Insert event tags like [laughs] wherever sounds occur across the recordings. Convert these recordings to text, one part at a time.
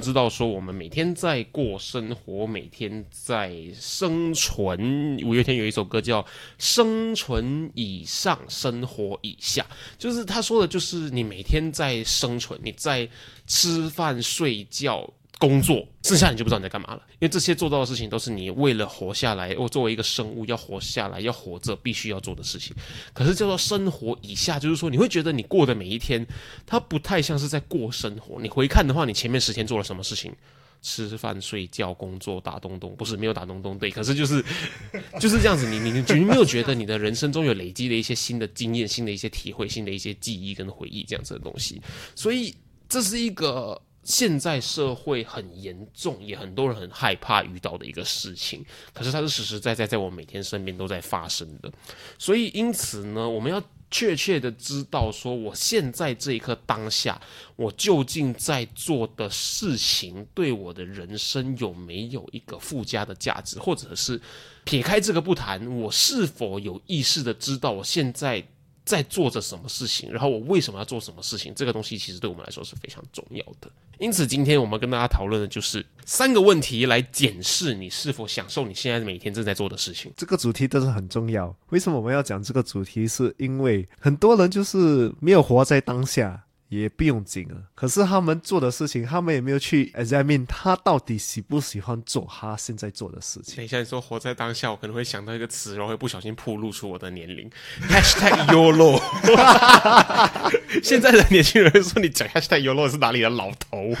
知道说，我们每天在过生活，每天在生存。五月天有一首歌叫《生存以上，生活以下》，就是他说的，就是你每天在生存，你在吃饭、睡觉。工作，剩下你就不知道你在干嘛了，因为这些做到的事情都是你为了活下来，我作为一个生物要活下来，要活着必须要做的事情。可是叫做生活以下，就是说你会觉得你过的每一天，它不太像是在过生活。你回看的话，你前面十天做了什么事情？吃饭、睡觉、工作、打东东，不是没有打东东，对，可是就是 [laughs] 就是这样子。你你你没有觉得你的人生中有累积了一些新的经验、新的一些体会、新的一些记忆跟回忆这样子的东西？所以这是一个。现在社会很严重，也很多人很害怕遇到的一个事情，可是它是实实在在在我每天身边都在发生的。所以因此呢，我们要确切的知道说，我现在这一刻当下，我究竟在做的事情对我的人生有没有一个附加的价值，或者是撇开这个不谈，我是否有意识的知道我现在。在做着什么事情，然后我为什么要做什么事情？这个东西其实对我们来说是非常重要的。因此，今天我们跟大家讨论的就是三个问题，来检视你是否享受你现在每天正在做的事情。这个主题真的很重要。为什么我们要讲这个主题？是因为很多人就是没有活在当下。也不用紧了，可是他们做的事情，他们也没有去 examine 他到底喜不喜欢做他现在做的事情。等一下，你说活在当下，我可能会想到一个词，然后会不小心暴露出我的年龄。[laughs] Hashtag YOLO。[laughs] 现在的年轻人会说你讲 Hashtag YOLO 是哪里的老头？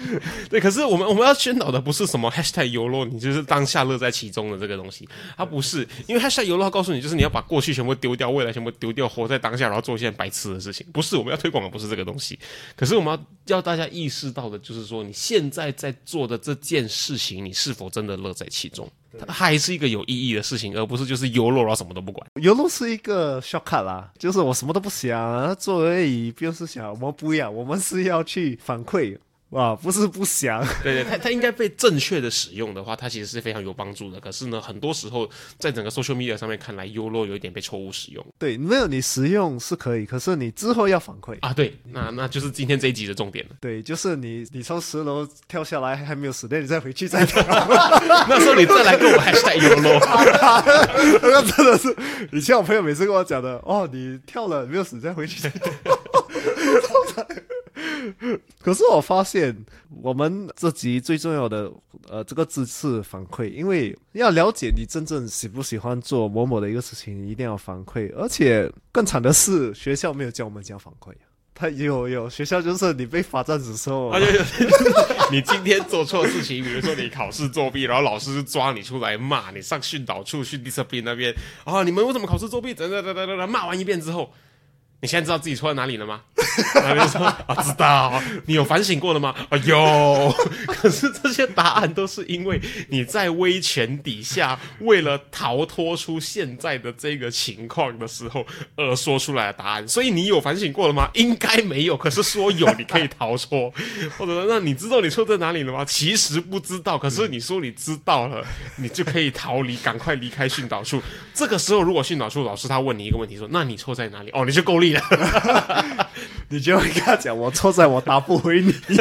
[laughs] 对，可是我们我们要宣导的不是什么 Hashtag YOLO，你就是当下乐在其中的这个东西，它不是，因为 Hashtag YOLO 告诉你就是你要把过去全部丢掉，未来全部丢掉，活在当下，然后做一件白痴的事情。不是，我们要推广的不是这个东西。西，可是我们要要大家意识到的，就是说你现在在做的这件事情，你是否真的乐在其中？它还是一个有意义的事情，而不是就是游乐然后什么都不管。游乐是一个 shortcut 啦，就是我什么都不想做而已，不是想我们不要，我们是要去反馈。哇，不是不想，对 [laughs] 对，它它应该被正确的使用的话，它其实是非常有帮助的。可是呢，很多时候在整个 social media 上面看来，Ulo 有一点被错误使用。对，没有你使用是可以，可是你之后要反馈啊。对，那那就是今天这一集的重点了。对，就是你你从十楼跳下来还没有死掉，你再回去再跳，[laughs] 那时候你再来跟我 hashtag 优落，[laughs] 那真的是以前我朋友每次跟我讲的哦，你跳了没有死再回去再跳。[laughs] 可是我发现，我们这集最重要的呃，这个字是反馈，因为要了解你真正喜不喜欢做某某的一个事情，一定要反馈。而且更惨的是，学校没有教我们讲反馈。[laughs] 他有有学校就是你被罚站的时候，[laughs] 你今天做错事情，比如说你考试作弊，然后老师抓你出来骂你，上训导处训 discipline 那边啊，你们为什么考试作弊？等等等等等，骂完一遍之后。你现在知道自己错在哪里了吗？[laughs] 他就说啊，知道。你有反省过了吗？啊，有。可是这些答案都是因为你在威权底下，为了逃脱出现在的这个情况的时候而说出来的答案。所以你有反省过了吗？应该没有。可是说有，你可以逃脱。[laughs] 或者那你知道你错在哪里了吗？其实不知道。可是你说你知道了，你就可以逃离，赶快离开训导处。这个时候，如果训导处老师他问你一个问题，说那你错在哪里？哦，你就够厉。[laughs] 你就会跟他讲，我错在我打不回你。[laughs]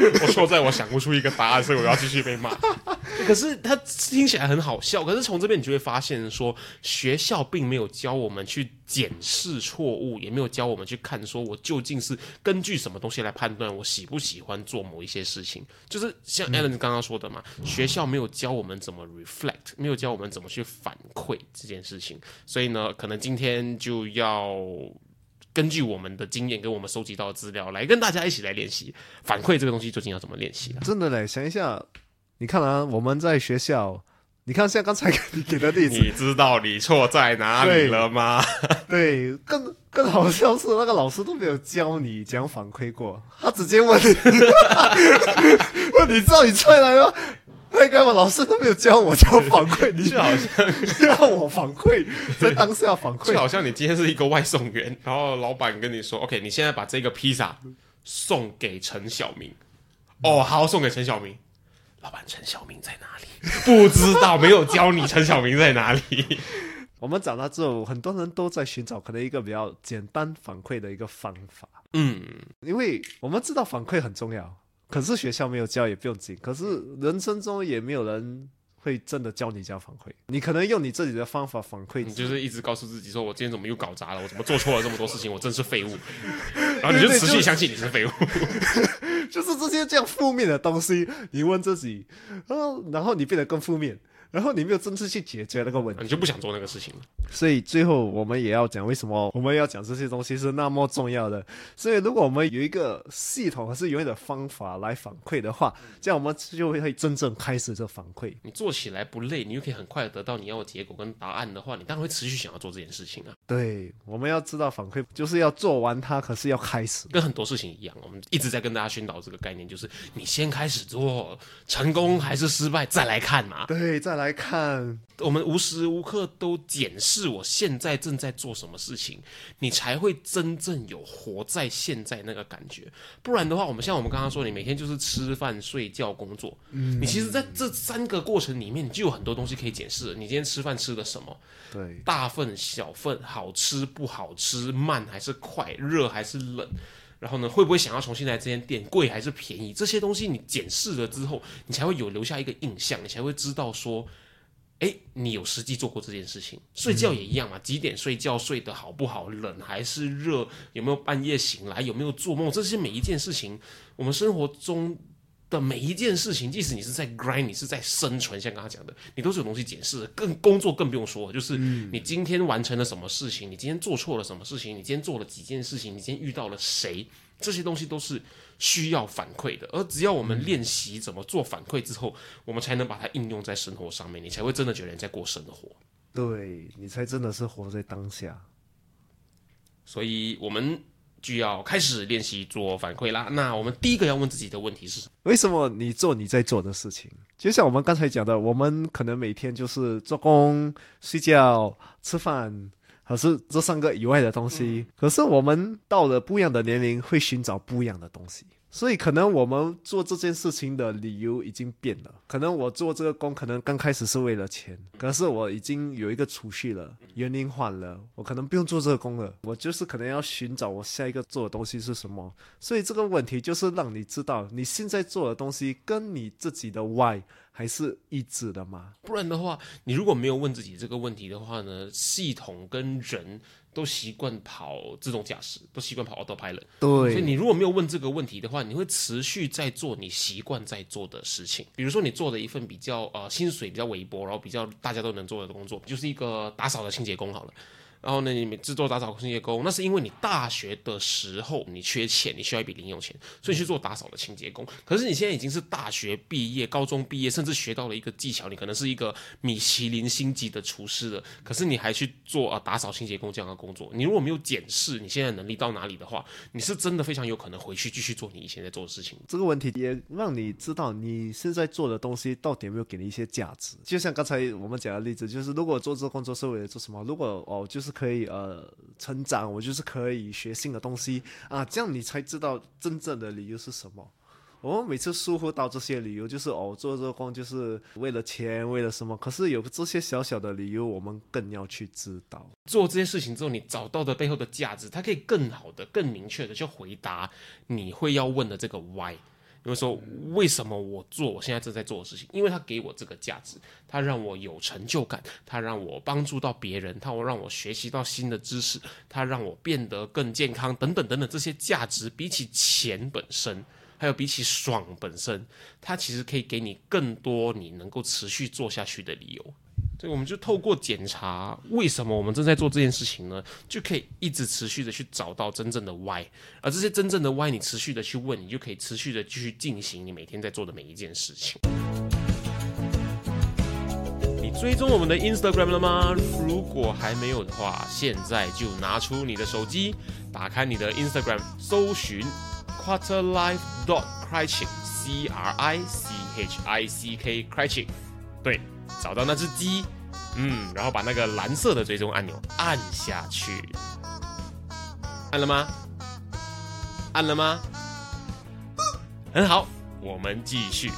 [laughs] 我错在我想不出一个答案，所以我要继续被骂。[laughs] 可是他听起来很好笑，可是从这边你就会发现，说学校并没有教我们去检视错误，也没有教我们去看，说我究竟是根据什么东西来判断我喜不喜欢做某一些事情。就是像 Alan 刚刚说的嘛，学校没有教我们怎么 reflect，没有教我们怎么去反馈这件事情。所以呢，可能今天就要。根据我们的经验跟我们收集到的资料来跟大家一起来练习反馈这个东西究竟要怎么练习？真的嘞，想一下，你看啊，我们在学校，你看像刚才你给的例子，你知道你错在哪里了吗？对，[laughs] 更更好笑是那个老师都没有教你怎样反馈过，他直接问你，[laughs] 问你知道你错来吗？那个老师都没有教我怎么反馈，你就好像 [laughs] 要我反馈，在当下反馈，就好像你今天是一个外送员，然后老板跟你说：“OK，你现在把这个披萨送给陈小明。”哦，好，送给陈小明。老板，陈小明在哪里？不知道，没有教你陈小明在哪里。[laughs] 我们长大之后，很多人都在寻找可能一个比较简单反馈的一个方法。嗯，因为我们知道反馈很重要，可是学校没有教也不用紧。可是人生中也没有人会真的教你这样反馈，你可能用你自己的方法反馈，你就是一直告诉自己说：“我今天怎么又搞砸了？我怎么做错了这么多事情？我真是废物。[laughs] ”然后你就持续相信你是废物。[laughs] 就是这些这样负面的东西，你问自己，哦，然后你变得更负面，然后你没有真正去解决那个问题，你就不想做那个事情了。所以最后我们也要讲，为什么我们要讲这些东西是那么重要的。所以如果我们有一个系统还是有一的方法来反馈的话，这样我们就会真正开始这反馈。你做起来不累，你又可以很快得到你要的结果跟答案的话，你当然会持续想要做这件事情啊。对，我们要知道反馈就是要做完它，可是要开始。跟很多事情一样，我们一直在跟大家宣导这个概念，就是你先开始做，成功还是失败再来看嘛。对，再来看。我们无时无刻都检视我现在正在做什么事情，你才会真正有活在现在那个感觉。不然的话，我们像我们刚刚说，你每天就是吃饭、睡觉、工作，嗯，你其实在这三个过程里面，你就有很多东西可以检视。你今天吃饭吃的什么？对，大份、小份，好吃不好吃，慢还是快，热还是冷？然后呢，会不会想要重新来这间店？贵还是便宜？这些东西你检视了之后，你才会有留下一个印象，你才会知道说。哎，你有实际做过这件事情？睡觉也一样嘛，几点睡觉？睡得好不好？冷还是热？有没有半夜醒来？有没有做梦？这些每一件事情，我们生活中的每一件事情，即使你是在 grind，你是在生存，像刚刚讲的，你都是有东西检视。更工作更不用说，就是你今天完成了什么事情？你今天做错了什么事情？你今天做了几件事情？你今天遇到了谁？这些东西都是需要反馈的，而只要我们练习怎么做反馈之后，我们才能把它应用在生活上面，你才会真的觉得你在过生活。对你才真的是活在当下。所以我们就要开始练习做反馈啦。那我们第一个要问自己的问题是：为什么你做你在做的事情？就像我们刚才讲的，我们可能每天就是做工、睡觉、吃饭。可是这三个以外的东西，可是我们到了不一样的年龄，会寻找不一样的东西。所以可能我们做这件事情的理由已经变了。可能我做这个工，可能刚开始是为了钱，可是我已经有一个储蓄了，年龄换了，我可能不用做这个工了。我就是可能要寻找我下一个做的东西是什么。所以这个问题就是让你知道，你现在做的东西跟你自己的 why 还是一致的吗？不然的话，你如果没有问自己这个问题的话呢，系统跟人。都习惯跑自动驾驶，都习惯跑 autopilot。对，所以你如果没有问这个问题的话，你会持续在做你习惯在做的事情。比如说，你做的一份比较呃薪水比较微薄，然后比较大家都能做的工作，就是一个打扫的清洁工好了。然后呢，你制作打扫清洁工，那是因为你大学的时候你缺钱，你需要一笔零用钱，所以去做打扫的清洁工。可是你现在已经是大学毕业、高中毕业，甚至学到了一个技巧，你可能是一个米其林星级的厨师了。可是你还去做啊打扫清洁工这样的工作，你如果没有检视你现在能力到哪里的话，你是真的非常有可能回去继续做你以前在做的事情。这个问题也让你知道你现在做的东西到底有没有给你一些价值。就像刚才我们讲的例子，就是如果做这个工作是为了做什么？如果哦，就是可以呃。成长，我就是可以学新的东西啊，这样你才知道真正的理由是什么。我们每次疏忽到这些理由，就是哦，做这个工就是为了钱，为了什么？可是有这些小小的理由，我们更要去知道。做这些事情之后，你找到的背后的价值，它可以更好的、更明确的去回答你会要问的这个 why。因为说，为什么我做我现在正在做的事情？因为它给我这个价值，它让我有成就感，它让我帮助到别人，它让我学习到新的知识，它让我变得更健康，等等等等，这些价值比起钱本身，还有比起爽本身，它其实可以给你更多你能够持续做下去的理由。所以我们就透过检查为什么我们正在做这件事情呢，就可以一直持续的去找到真正的 why，而这些真正的 why，你持续的去问，你就可以持续的继续进行你每天在做的每一件事情。你追踪我们的 Instagram 了吗？如果还没有的话，现在就拿出你的手机，打开你的 Instagram，搜寻 quarterlife dot craching，C R I C H I C K craching，对，找到那只鸡，嗯，然后把那个蓝色的追踪按钮按下去，按了吗？按了吗？很好，我们继续。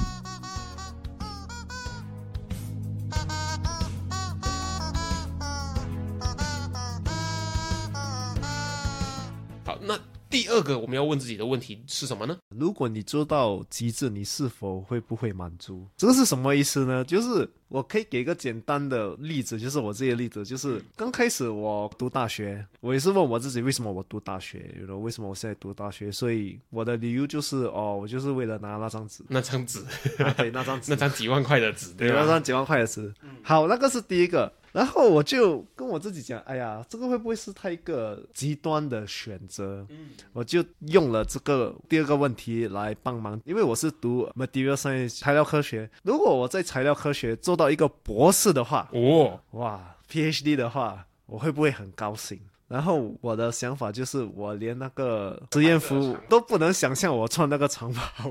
第二个我们要问自己的问题是什么呢？如果你做到极致，你是否会不会满足？这个是什么意思呢？就是我可以给一个简单的例子，就是我自己的例子，就是刚开始我读大学，我也是问我自己为什么我读大学，然后为什么我现在读大学，所以我的理由就是哦，我就是为了拿那张纸，那张纸，啊、对，那张纸 [laughs] 那，张几万块的纸，对对，那？张几万块的纸。好，那个是第一个。然后我就跟我自己讲，哎呀，这个会不会是他一个极端的选择？我就用了这个第二个问题来帮忙，因为我是读 material science 材料科学。如果我在材料科学做到一个博士的话，哦，哇，PhD 的话，我会不会很高兴？然后我的想法就是，我连那个实验服都不能想象，我穿那个长袍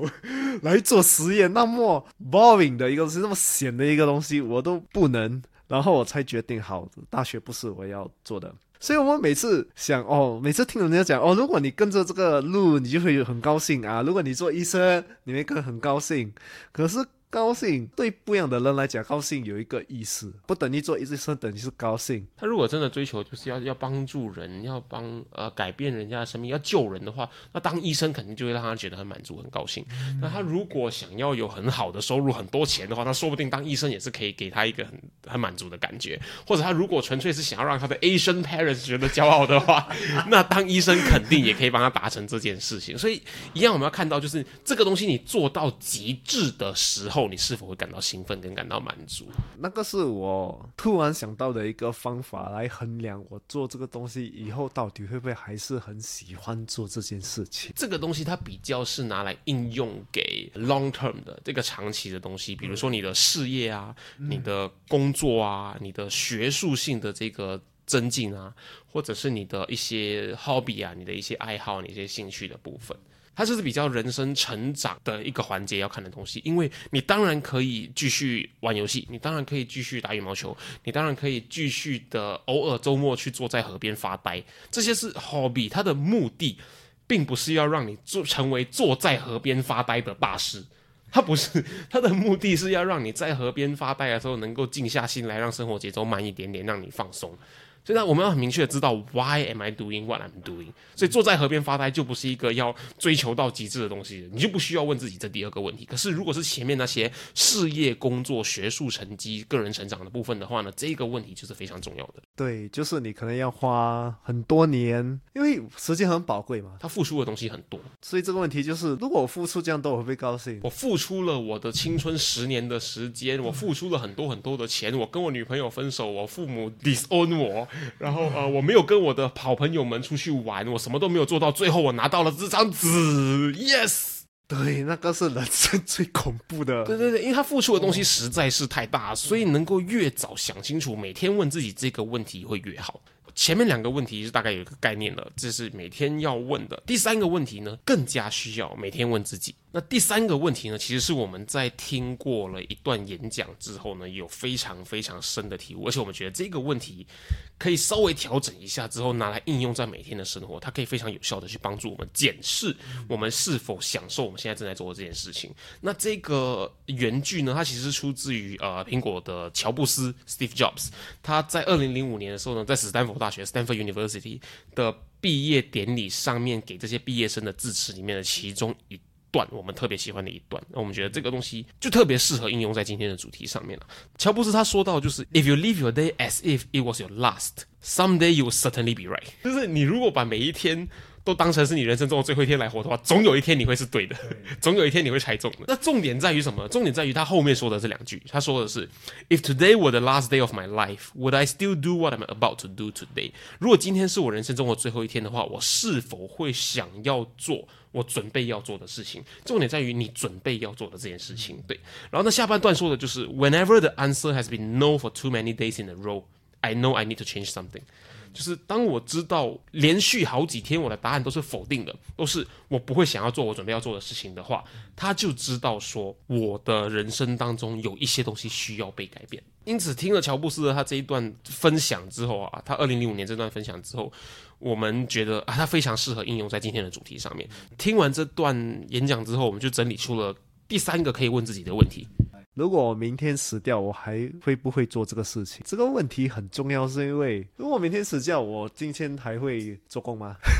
来做实验，那么 boring 的一个东西，那么闲的一个东西，我都不能。然后我才决定，好，大学不是我要做的。所以我们每次想哦，每次听人家讲哦，如果你跟着这个路，你就会很高兴啊；如果你做医生，你会更很高兴。可是高兴对不一样的人来讲，高兴有一个意思，不等于做医生等于是高兴。他如果真的追求就是要要帮助人，要帮呃改变人家的生命，要救人的话，那当医生肯定就会让他觉得很满足、很高兴。那他如果想要有很好的收入、很多钱的话，那说不定当医生也是可以给他一个很很满足的感觉。或者他如果纯粹是想要让他的 Asian parents 觉得骄傲的话，[laughs] 那当医生肯定也可以帮他达成这件事情。所以一样，我们要看到就是这个东西你做到极致的时候，你是否会感到兴奋跟感到满足？那个是我突然想到的一个方法来衡量我做这个东西以后到底会不会还是很喜欢做这件事情。这个东西它比较是拿来应用给 long term 的这个长期的东西，比如说你的事业啊、你的工作啊、你的学术性的这个增进啊，或者是你的一些 hobby 啊、你的一些爱好、你一些兴趣的部分。它就是比较人生成长的一个环节要看的东西，因为你当然可以继续玩游戏，你当然可以继续打羽毛球，你当然可以继续的偶尔周末去坐在河边发呆，这些是 hobby，它的目的并不是要让你做成为坐在河边发呆的大师。它不是，它的目的是要让你在河边发呆的时候能够静下心来，让生活节奏慢一点点，让你放松。所以呢，我们要很明确的知道 why am I doing what I'm doing。所以坐在河边发呆就不是一个要追求到极致的东西，你就不需要问自己这第二个问题。可是如果是前面那些事业、工作、学术成绩、个人成长的部分的话呢，这个问题就是非常重要的。对，就是你可能要花很多年，因为时间很宝贵嘛，他付出的东西很多，所以这个问题就是，如果我付出这样多，我会不会高兴？我付出了我的青春十年的时间，我付出了很多很多的钱，我跟我女朋友分手，我父母 disown 我，然后呃，我没有跟我的好朋友们出去玩，我什么都没有做到，最后我拿到了这张纸，yes。对，那个是人生最恐怖的。对对对，因为他付出的东西实在是太大，所以能够越早想清楚，每天问自己这个问题会越好。前面两个问题是大概有一个概念了，这是每天要问的。第三个问题呢，更加需要每天问自己。那第三个问题呢，其实是我们在听过了一段演讲之后呢，有非常非常深的体悟，而且我们觉得这个问题可以稍微调整一下之后拿来应用在每天的生活，它可以非常有效的去帮助我们检视我们是否享受我们现在正在做的这件事情。那这个原句呢，它其实出自于呃苹果的乔布斯 Steve Jobs，他在二零零五年的时候呢，在史丹佛大学 Stanford University 的毕业典礼上面给这些毕业生的致辞里面的其中一段，我们特别喜欢的一段。那我们觉得这个东西就特别适合应用在今天的主题上面了。乔布斯他说到，就是 If you live your day as if it was your last, someday you will certainly be right。就是你如果把每一天都当成是你人生中的最后一天来活的话，总有一天你会是对的，总有一天你会猜中的。那重点在于什么？重点在于他后面说的这两句，他说的是：If today were the last day of my life, would I still do what I'm about to do today？如果今天是我人生中的最后一天的话，我是否会想要做我准备要做的事情？重点在于你准备要做的这件事情。对，然后那下半段说的就是 Whenever the answer has been no for too many days in a row, I know I need to change something。就是当我知道连续好几天我的答案都是否定的，都是我不会想要做我准备要做的事情的话，他就知道说我的人生当中有一些东西需要被改变。因此，听了乔布斯的他这一段分享之后啊，他二零零五年这段分享之后，我们觉得啊，他非常适合应用在今天的主题上面。听完这段演讲之后，我们就整理出了第三个可以问自己的问题。如果我明天死掉，我还会不会做这个事情？这个问题很重要，是因为如果明天死掉，我今天还会做工吗？[laughs]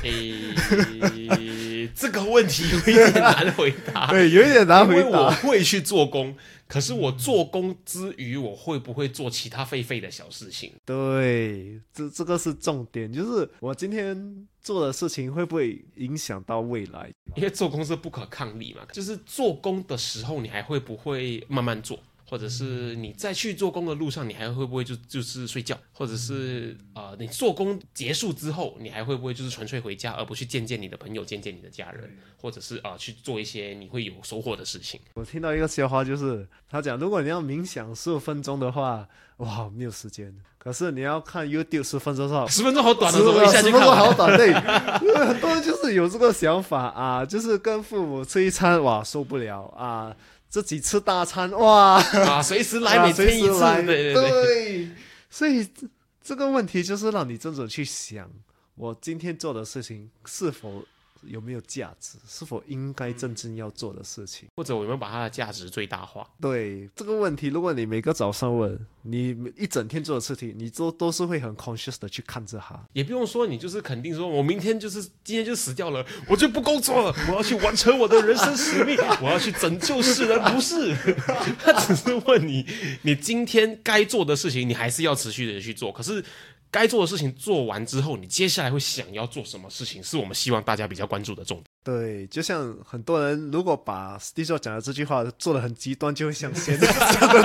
诶，这个问题有一点难回答。[laughs] 对，有一点难回答因为我。会去做工，可是我做工之余，我会不会做其他废废的小事情？对，这这个是重点，就是我今天做的事情会不会影响到未来？因为做工是不可抗力嘛，就是做工的时候，你还会不会慢慢做？或者是你在去做工的路上，你还会不会就就是睡觉？或者是呃，你做工结束之后，你还会不会就是纯粹回家，而不去见见你的朋友、见见你的家人，或者是啊、呃去做一些你会有收获的事情？我听到一个笑话，就是他讲，如果你要冥想十五分钟的话，哇，没有时间。可是你要看 YouTube 十分钟十分钟好短的，十分钟？好短，对，很 [laughs] [laughs] 多人就是有这个想法啊，就是跟父母吃一餐，哇，受不了啊，自己吃大餐，哇，啊，随时来，啊每天一次，对对对。对，所以这这个问题就是让你真正去想，我今天做的事情是否有没有价值，是否应该真正要做的事情。或者我有没有把它的价值最大化？对这个问题，如果你每个早上问你一整天做的事情，你都都是会很 conscious 的去看着它。也不用说你就是肯定说，我明天就是今天就死掉了，我就不工作了，[laughs] 我要去完成我的人生使命，[laughs] 我要去拯救世人，不是？[laughs] 他只是问你，你今天该做的事情，你还是要持续的去做，可是。该做的事情做完之后，你接下来会想要做什么事情，是我们希望大家比较关注的重点。对，就像很多人如果把 Steve 讲的这句话做的很极端，就会像现在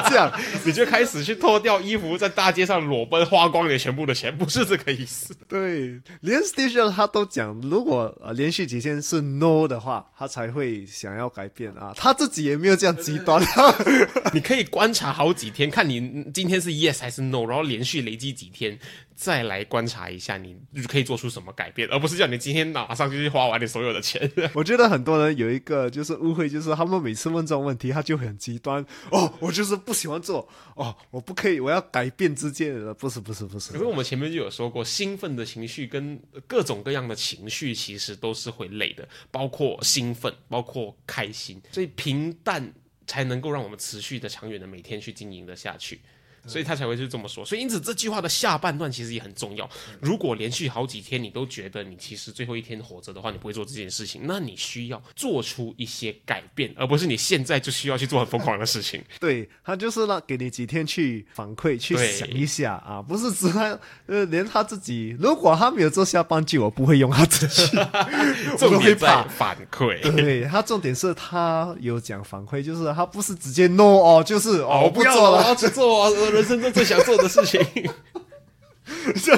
这样。[laughs] 你就开始去脱掉衣服，在大街上裸奔，花光你全部的钱，不是这个意思。[laughs] 对，连 Steve 他都讲，如果呃连续几天是 No 的话，他才会想要改变啊。他自己也没有这样极端。[laughs] 你可以观察好几天，看你今天是 yes 还是 no，然后连续累积几天，再来观察一下你可以做出什么改变，而不是叫你今天马上就去花完你所有的钱。我觉得很多人有一个就是误会，就是他们每次问这种问题，他就很极端。哦，我就是不喜欢做，哦，我不可以，我要改变之间的，不是不是不是可。是我们前面就有说过，兴奋的情绪跟各种各样的情绪其实都是会累的，包括兴奋，包括开心，所以平淡才能够让我们持续的、长远的每天去经营的下去。所以他才会是这么说。所以因此这句话的下半段其实也很重要。如果连续好几天你都觉得你其实最后一天活着的话，你不会做这件事情，那你需要做出一些改变，而不是你现在就需要去做很疯狂的事情。[laughs] 对他就是让给你几天去反馈，去想一下啊，[laughs] 不是只他呃，连他自己，如果他没有做下半句，我不会用他自己，[laughs] 重我会点在怕。反馈。对他重点是他有讲反馈，就是他不是直接 no 哦，就是哦，我不要了，我做了，要去做我人生中最想做的事情。[laughs] 这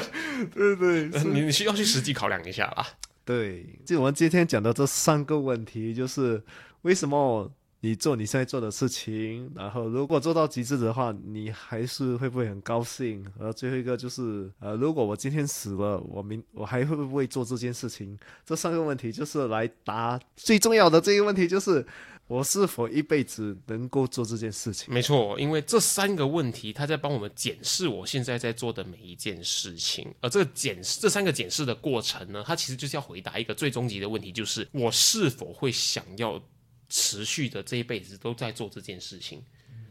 对对 [laughs] 你你需要去实际考量一下啦。对。就我们今天讲的这三个问题，就是为什么你做你现在做的事情，然后如果做到极致的话，你还是会不会很高兴？然后最后一个就是，呃，如果我今天死了，我明我还会不会做这件事情？这三个问题就是来答最重要的这个问题，就是我是否一辈子能够做这件事情？没错，因为这三个问题，它在帮我们检视我现在在做的每一件事情。而这个检视，这三个检视的过程呢，它其实就是要回答一个最终极的问题，就是我是否会想要持续的这一辈子都在做这件事情。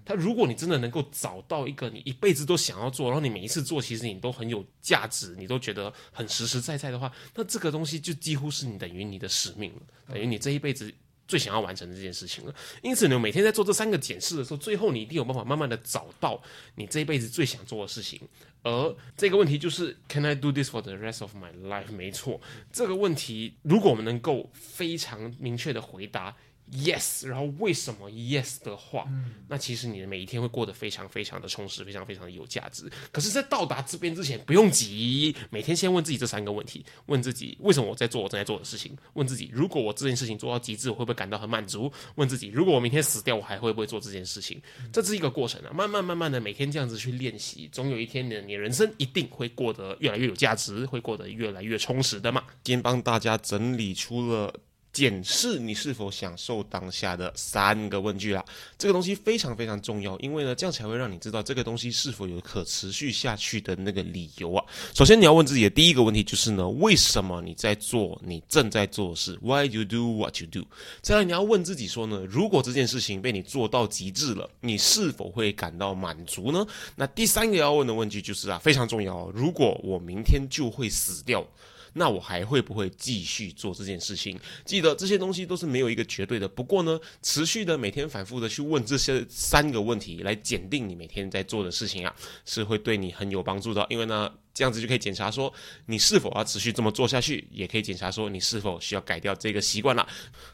他如果你真的能够找到一个你一辈子都想要做，然后你每一次做，其实你都很有价值，你都觉得很实实在在的话，那这个东西就几乎是你等于你的使命了，等于你这一辈子最想要完成的这件事情了。因此呢，每天在做这三个检视的时候，最后你一定有办法慢慢的找到你这一辈子最想做的事情。而这个问题就是，Can I do this for the rest of my life？没错，这个问题如果我们能够非常明确的回答。Yes，然后为什么 Yes 的话，那其实你的每一天会过得非常非常的充实，非常非常的有价值。可是，在到达这边之前，不用急，每天先问自己这三个问题：问自己为什么我在做我正在做的事情；问自己如果我这件事情做到极致，我会不会感到很满足；问自己如果我明天死掉，我还会不会做这件事情？这是一个过程啊，慢慢慢慢的每天这样子去练习，总有一天呢，你人生一定会过得越来越有价值，会过得越来越充实的嘛。今天帮大家整理出了。检视你是否享受当下的三个问句啦，这个东西非常非常重要，因为呢，这样才会让你知道这个东西是否有可持续下去的那个理由啊。首先，你要问自己的第一个问题就是呢，为什么你在做你正在做的事？Why do you do what you do？再来，你要问自己说呢，如果这件事情被你做到极致了，你是否会感到满足呢？那第三个要问的问句就是啊，非常重要，如果我明天就会死掉。那我还会不会继续做这件事情？记得这些东西都是没有一个绝对的。不过呢，持续的每天反复的去问这些三个问题，来检定你每天在做的事情啊，是会对你很有帮助的。因为呢。这样子就可以检查说你是否要持续这么做下去，也可以检查说你是否需要改掉这个习惯了。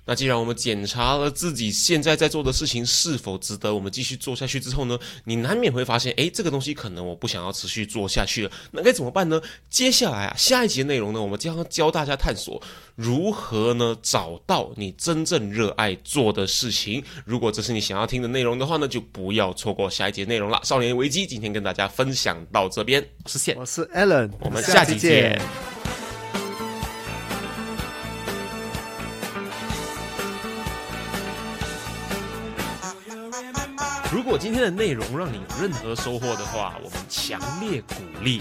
那既然我们检查了自己现在在做的事情是否值得我们继续做下去之后呢，你难免会发现，诶，这个东西可能我不想要持续做下去了。那该怎么办呢？接下来啊，下一集的内容呢，我们将教大家探索如何呢找到你真正热爱做的事情。如果这是你想要听的内容的话呢，就不要错过下一节内容了。少年危机今天跟大家分享到这边，我是线，我是。Allen，我们下期见。如果今天的内容让你有任何收获的话，我们强烈鼓励